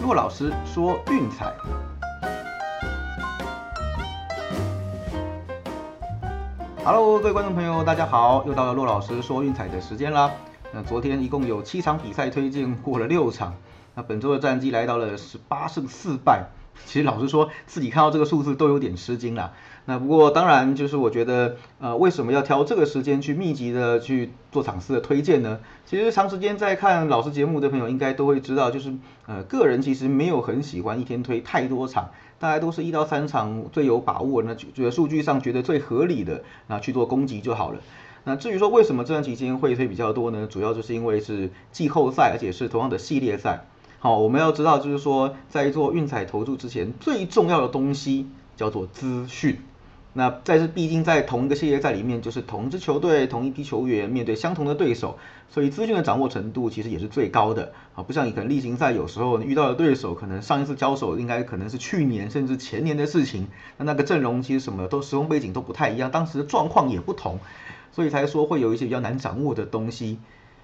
骆老师说运彩。Hello，各位观众朋友，大家好，又到了骆老师说运彩的时间啦。那昨天一共有七场比赛推荐过了六场，那本周的战绩来到了十八胜四败。其实老实说，自己看到这个数字都有点吃惊啦。那不过当然就是我觉得，呃，为什么要挑这个时间去密集的去做场次的推荐呢？其实长时间在看老师节目的朋友应该都会知道，就是呃，个人其实没有很喜欢一天推太多场，大概都是一到三场最有把握，那觉得数据上觉得最合理的，那去做攻击就好了。那至于说为什么这段期间会推比较多呢？主要就是因为是季后赛，而且是同样的系列赛。好，我们要知道就是说，在做运彩投注之前，最重要的东西叫做资讯。那在这毕竟在同一个系列赛里面，就是同一支球队、同一批球员面对相同的对手，所以资讯的掌握程度其实也是最高的。啊，不像你可能例行赛有时候遇到的对手，可能上一次交手应该可能是去年甚至前年的事情，那那个阵容其实什么都时空背景都不太一样，当时的状况也不同，所以才说会有一些比较难掌握的东西。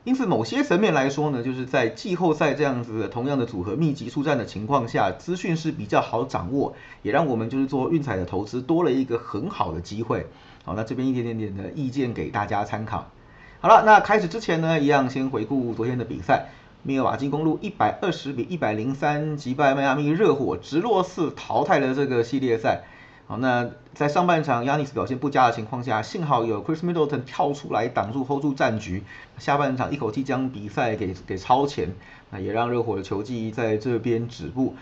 因此，某些层面来说呢，就是在季后赛这样子同样的组合密集出战的情况下，资讯是比较好掌握，也让我们就是做运彩的投资多了一个很好的机会。好，那这边一点点点的意见给大家参考。好了，那开始之前呢，一样先回顾昨天的比赛。密尔瓦基公路一百二十比一百零三击败迈阿密热火，直落四淘汰了这个系列赛。好，那在上半场亚尼斯表现不佳的情况下，幸好有 Chris Middleton 跳出来挡住 hold 住战局，下半场一口气将比赛给给超前，那也让热火的球技在这边止步。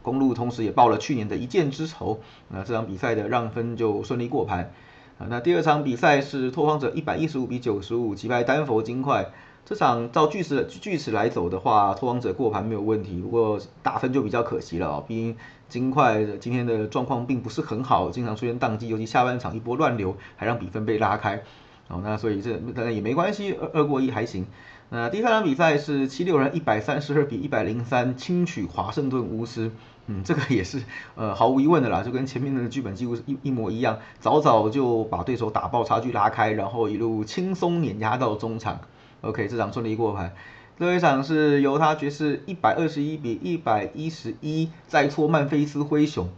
公路同时也报了去年的一箭之仇，那这场比赛的让分就顺利过盘。啊，那第二场比赛是拓荒者一百一十五比九十五击败丹佛金块。这场照巨齿巨石来走的话，拓荒者过盘没有问题，不过打分就比较可惜了啊。毕竟金块今天的状况并不是很好，经常出现宕机，尤其下半场一波乱流，还让比分被拉开。哦，那所以这当然也没关系，二二过一还行。那第三场比赛是七六人一百三十二比一百零三轻取华盛顿巫师。嗯，这个也是呃毫无疑问的啦，就跟前面的剧本几乎是一一模一样，早早就把对手打爆，差距拉开，然后一路轻松碾压到中场。OK，这场顺利过盘。最后一场是犹他爵士一百二十一比一百一十一再挫曼菲斯灰熊。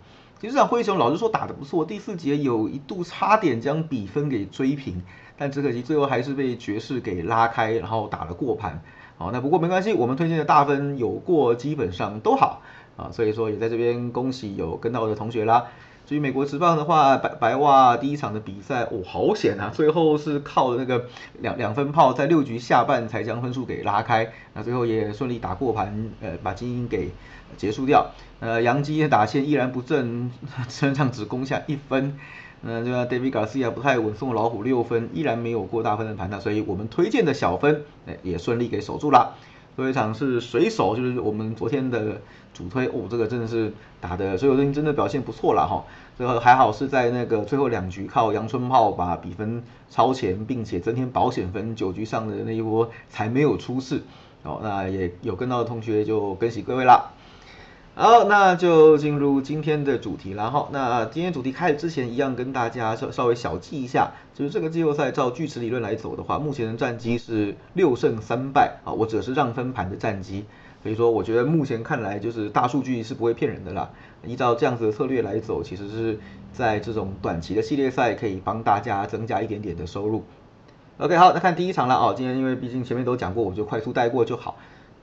其实这场灰熊老实说打得不错，第四节有一度差点将比分给追平，但只可惜最后还是被爵士给拉开，然后打了过盘。好，那不过没关系，我们推荐的大分有过基本上都好啊，所以说也在这边恭喜有跟到的同学啦。至于美国职棒的话，白白袜第一场的比赛，哦，好险啊！最后是靠那个两两分炮，在六局下半才将分数给拉开，那最后也顺利打过盘，呃，把精英给结束掉。呃，杨基的打线依然不振，身上只攻下一分。那这个 David Garcia 不太稳，送老虎六分，依然没有过大分的盘那所以我们推荐的小分，哎，也顺利给守住了。最后一场是水手，就是我们昨天的主推哦，这个真的是打的水手队真的表现不错了哈。最后还好是在那个最后两局靠杨春炮把比分超前，并且增添保险分，九局上的那一波才没有出事。哦，那也有跟到的同学就恭喜各位啦。好，那就进入今天的主题然后那今天主题开始之前，一样跟大家稍稍微小记一下，就是这个季后赛照锯齿理论来走的话，目前的战绩是六胜三败啊，我指的是让分盘的战绩。所以说，我觉得目前看来就是大数据是不会骗人的啦。依照这样子的策略来走，其实是在这种短期的系列赛可以帮大家增加一点点的收入。OK，好，那看第一场了哦。今天因为毕竟前面都讲过，我就快速带过就好。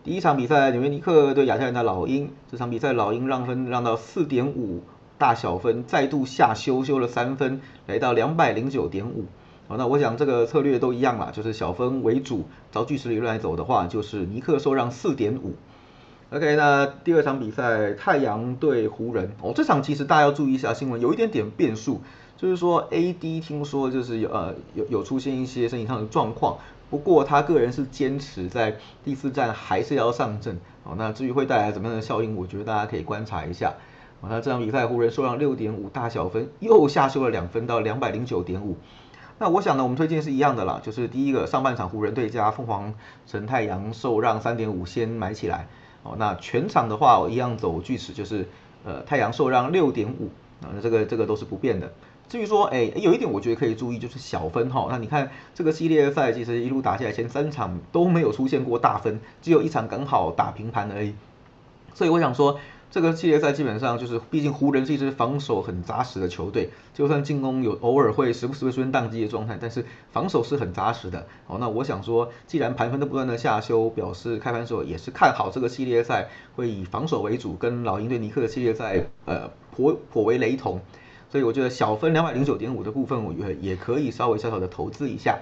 第一场比赛，纽约尼克对亚特兰大老鹰。这场比赛老鹰让分让到四点五大小分，再度下修修了三分，来到两百零九点五。好，那我想这个策略都一样啦，就是小分为主。照巨石理论来走的话，就是尼克受让四点五。OK，那第二场比赛，太阳对湖人。哦，这场其实大家要注意一下新闻，有一点点变数，就是说 AD 听说就是有呃有有出现一些身体上的状况。不过他个人是坚持在第四站还是要上阵，哦，那至于会带来怎么样的效应，我觉得大家可以观察一下。哦，那这场比赛湖人受让六点五大小分，又下修了两分到两百零九点五。那我想呢，我们推荐是一样的啦，就是第一个上半场湖人队加凤凰城太阳受让三点五先买起来。哦，那全场的话我一样走锯齿，就是呃太阳受让六点五，啊，那这个这个都是不变的。至于说，哎，有一点我觉得可以注意，就是小分哈。那你看这个系列赛，其实一路打下来，前三场都没有出现过大分，只有一场刚好打平盘而已。所以我想说。这个系列赛基本上就是，毕竟湖人是一支防守很扎实的球队，就算进攻有偶尔会时不时会出现宕机的状态，但是防守是很扎实的。好，那我想说，既然盘分都不断的下修，表示开盘时候也是看好这个系列赛会以防守为主，跟老鹰对尼克的系列赛呃颇颇为雷同，所以我觉得小分两百零九点五的部分，我觉得也可以稍微小小的投资一下。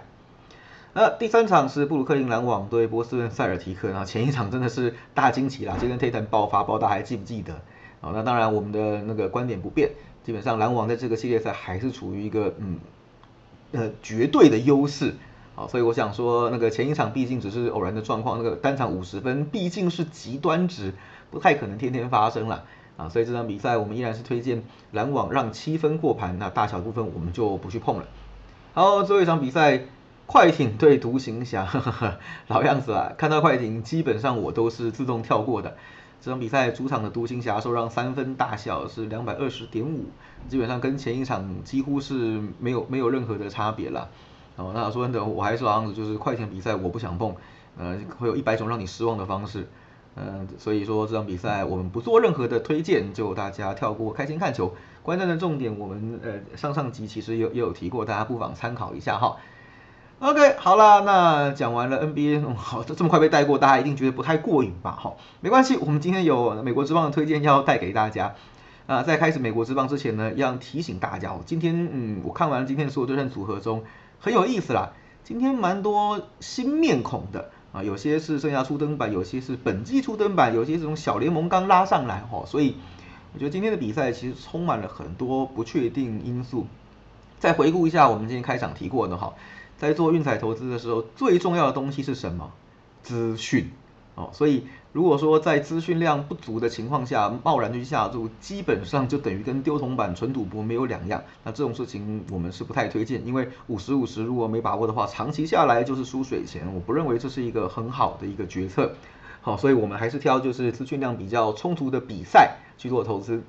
那第三场是布鲁克林篮网对波士顿塞尔提克，然后前一场真的是大惊奇啦，杰伦泰坦爆发，不知道大家还记不记得？好，那当然我们的那个观点不变，基本上篮网在这个系列赛还是处于一个嗯呃绝对的优势，好，所以我想说那个前一场毕竟只是偶然的状况，那个单场五十分毕竟是极端值，不太可能天天发生了啊，所以这场比赛我们依然是推荐篮网让七分过盘，那大小部分我们就不去碰了。好，最后一场比赛。快艇对独行侠，老样子啊，看到快艇基本上我都是自动跳过的。这场比赛主场的独行侠受让三分大小是两百二十点五，基本上跟前一场几乎是没有没有任何的差别了。哦，那说真的，我还是老样子，就是快艇比赛我不想碰，呃，会有一百种让你失望的方式。嗯，所以说这场比赛我们不做任何的推荐，就大家跳过，开心看球。观战的重点我们呃上上集其实有也有提过，大家不妨参考一下哈。OK，好啦，那讲完了 NBA，好，这么快被带过，大家一定觉得不太过瘾吧？好，没关系，我们今天有美国之棒的推荐要带给大家。啊，在开始美国之棒之前呢，要提醒大家，今天嗯，我看完今天所有对战组合中，很有意思啦。今天蛮多新面孔的啊，有些是剩下初登板，有些是本季初登板，有些这种小联盟刚拉上来哈，所以我觉得今天的比赛其实充满了很多不确定因素。再回顾一下我们今天开场提过的哈。在做运彩投资的时候，最重要的东西是什么？资讯哦。所以如果说在资讯量不足的情况下，贸然去下注，基本上就等于跟丢铜板纯赌博没有两样。那这种事情我们是不太推荐，因为五十五十如果没把握的话，长期下来就是输水钱。我不认为这是一个很好的一个决策。好，所以我们还是挑就是资讯量比较充足的比赛去做投资。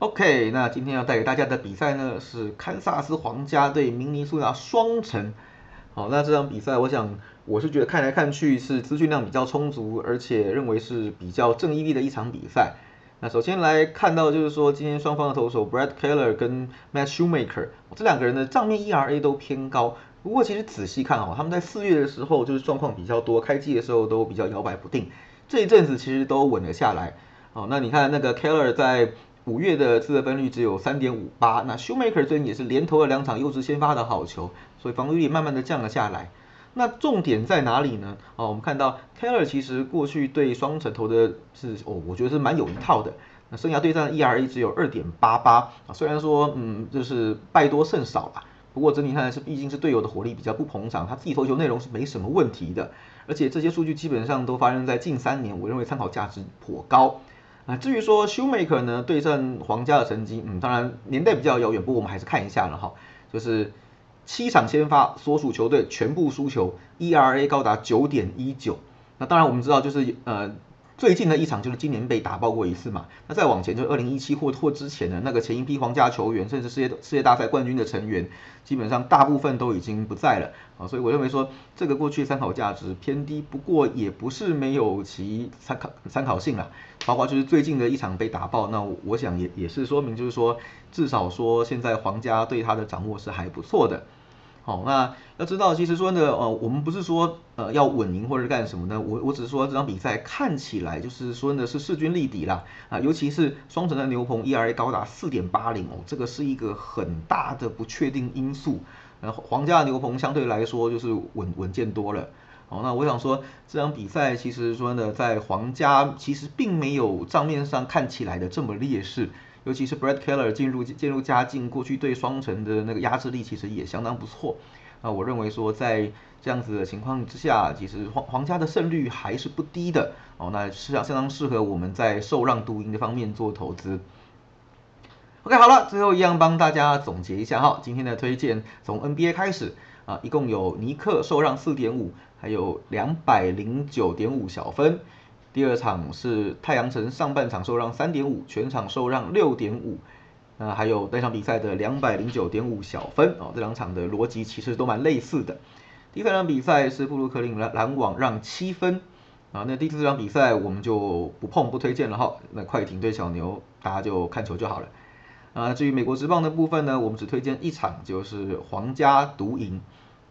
OK，那今天要带给大家的比赛呢是堪萨斯皇家对明尼苏达双城。好，那这场比赛，我想我是觉得看来看去是资讯量比较充足，而且认为是比较正义力的一场比赛。那首先来看到就是说，今天双方的投手 Brad Keller 跟 Matt Shoemaker 这两个人的账面 ERA 都偏高。不过其实仔细看哦，他们在四月的时候就是状况比较多，开季的时候都比较摇摆不定。这一阵子其实都稳了下来。哦，那你看那个 Keller 在五月的自得分率只有三点五八，那 Shoemaker 最近也是连投了两场优质先发的好球，所以防御率慢慢的降了下来。那重点在哪里呢？哦，我们看到 Keller 其实过去对双城投的是哦，我觉得是蛮有一套的。那生涯对战 ERA 只有二点八八啊，虽然说嗯就是败多胜少吧，不过整体看来是毕竟是队友的火力比较不捧场，他自己投球内容是没什么问题的，而且这些数据基本上都发生在近三年，我认为参考价值颇高。啊，至于说 Shoemaker 呢对阵皇家的成绩，嗯，当然年代比较遥远，不过我们还是看一下了哈，就是七场先发，所属球队全部输球，ERA 高达九点一九。那当然我们知道，就是呃。最近的一场就是今年被打爆过一次嘛，那再往前就是二零一七或或之前的那个前一批皇家球员，甚至世界世界大赛冠军的成员，基本上大部分都已经不在了。啊，所以我认为说这个过去参考价值偏低，不过也不是没有其参考参考性啦，包括就是最近的一场被打爆，那我想也也是说明就是说至少说现在皇家对他的掌握是还不错的。好，那要知道，其实说呢，呃，我们不是说呃要稳赢或者干什么呢？我我只是说这场比赛看起来就是说呢是势均力敌啦，啊，尤其是双城的牛棚 ERA 高达四点八零哦，这个是一个很大的不确定因素。呃，皇家的牛棚相对来说就是稳稳健多了。好，那我想说这场比赛其实说呢，在皇家其实并没有账面上看起来的这么劣势。尤其是 Brad Keller 进入进入佳境，过去对双城的那个压制力其实也相当不错。那我认为说在这样子的情况之下，其实皇皇家的胜率还是不低的哦。那是相当适合我们在受让独赢的方面做投资。OK，好了，最后一样帮大家总结一下哈，今天的推荐从 NBA 开始啊，一共有尼克受让四点五，还有两百零九点五小分。第二场是太阳城上半场受让三点五，全场受让六点五，那还有那场比赛的两百零九点五小分哦，这两场的逻辑其实都蛮类似的。第三场比赛是布鲁克林篮篮网让七分，啊，那第四场比赛我们就不碰不推荐了哈。那快艇对小牛，大家就看球就好了。啊，至于美国职棒的部分呢，我们只推荐一场，就是皇家独赢。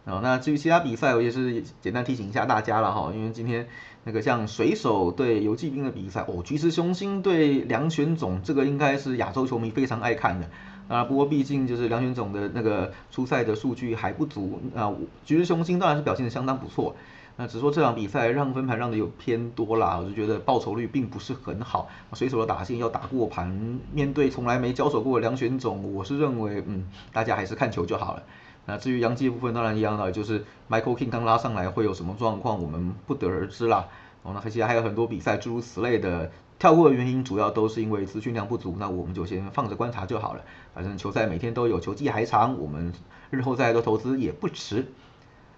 啊，那至于其他比赛，我也是简单提醒一下大家了哈，因为今天那个像水手对游击兵的比赛，哦，橘子雄心对梁选总，这个应该是亚洲球迷非常爱看的。啊，不过毕竟就是梁选总的那个出赛的数据还不足，啊，橘子雄心当然是表现的相当不错。那只说这场比赛让分盘让的有偏多啦，我就觉得报酬率并不是很好。水手的打线要打过盘，面对从来没交手过的梁选总，我是认为，嗯，大家还是看球就好了。那至于杨基部分，当然一样了，就是 Michael King 刚拉上来会有什么状况，我们不得而知啦。哦，那其实还有很多比赛诸如此类的，跳过的原因主要都是因为资讯量不足，那我们就先放着观察就好了。反正球赛每天都有，球季还长，我们日后再多投资也不迟。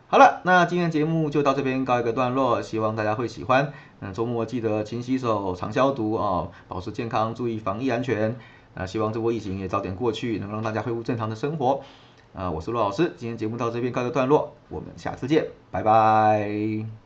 好了，那今天节目就到这边告一个段落，希望大家会喜欢。那周末记得勤洗手、常消毒哦，保持健康，注意防疫安全。那希望这波疫情也早点过去，能让大家恢复正常的生活。啊，我是陆老师，今天节目到这边告一个段落，我们下次见，拜拜。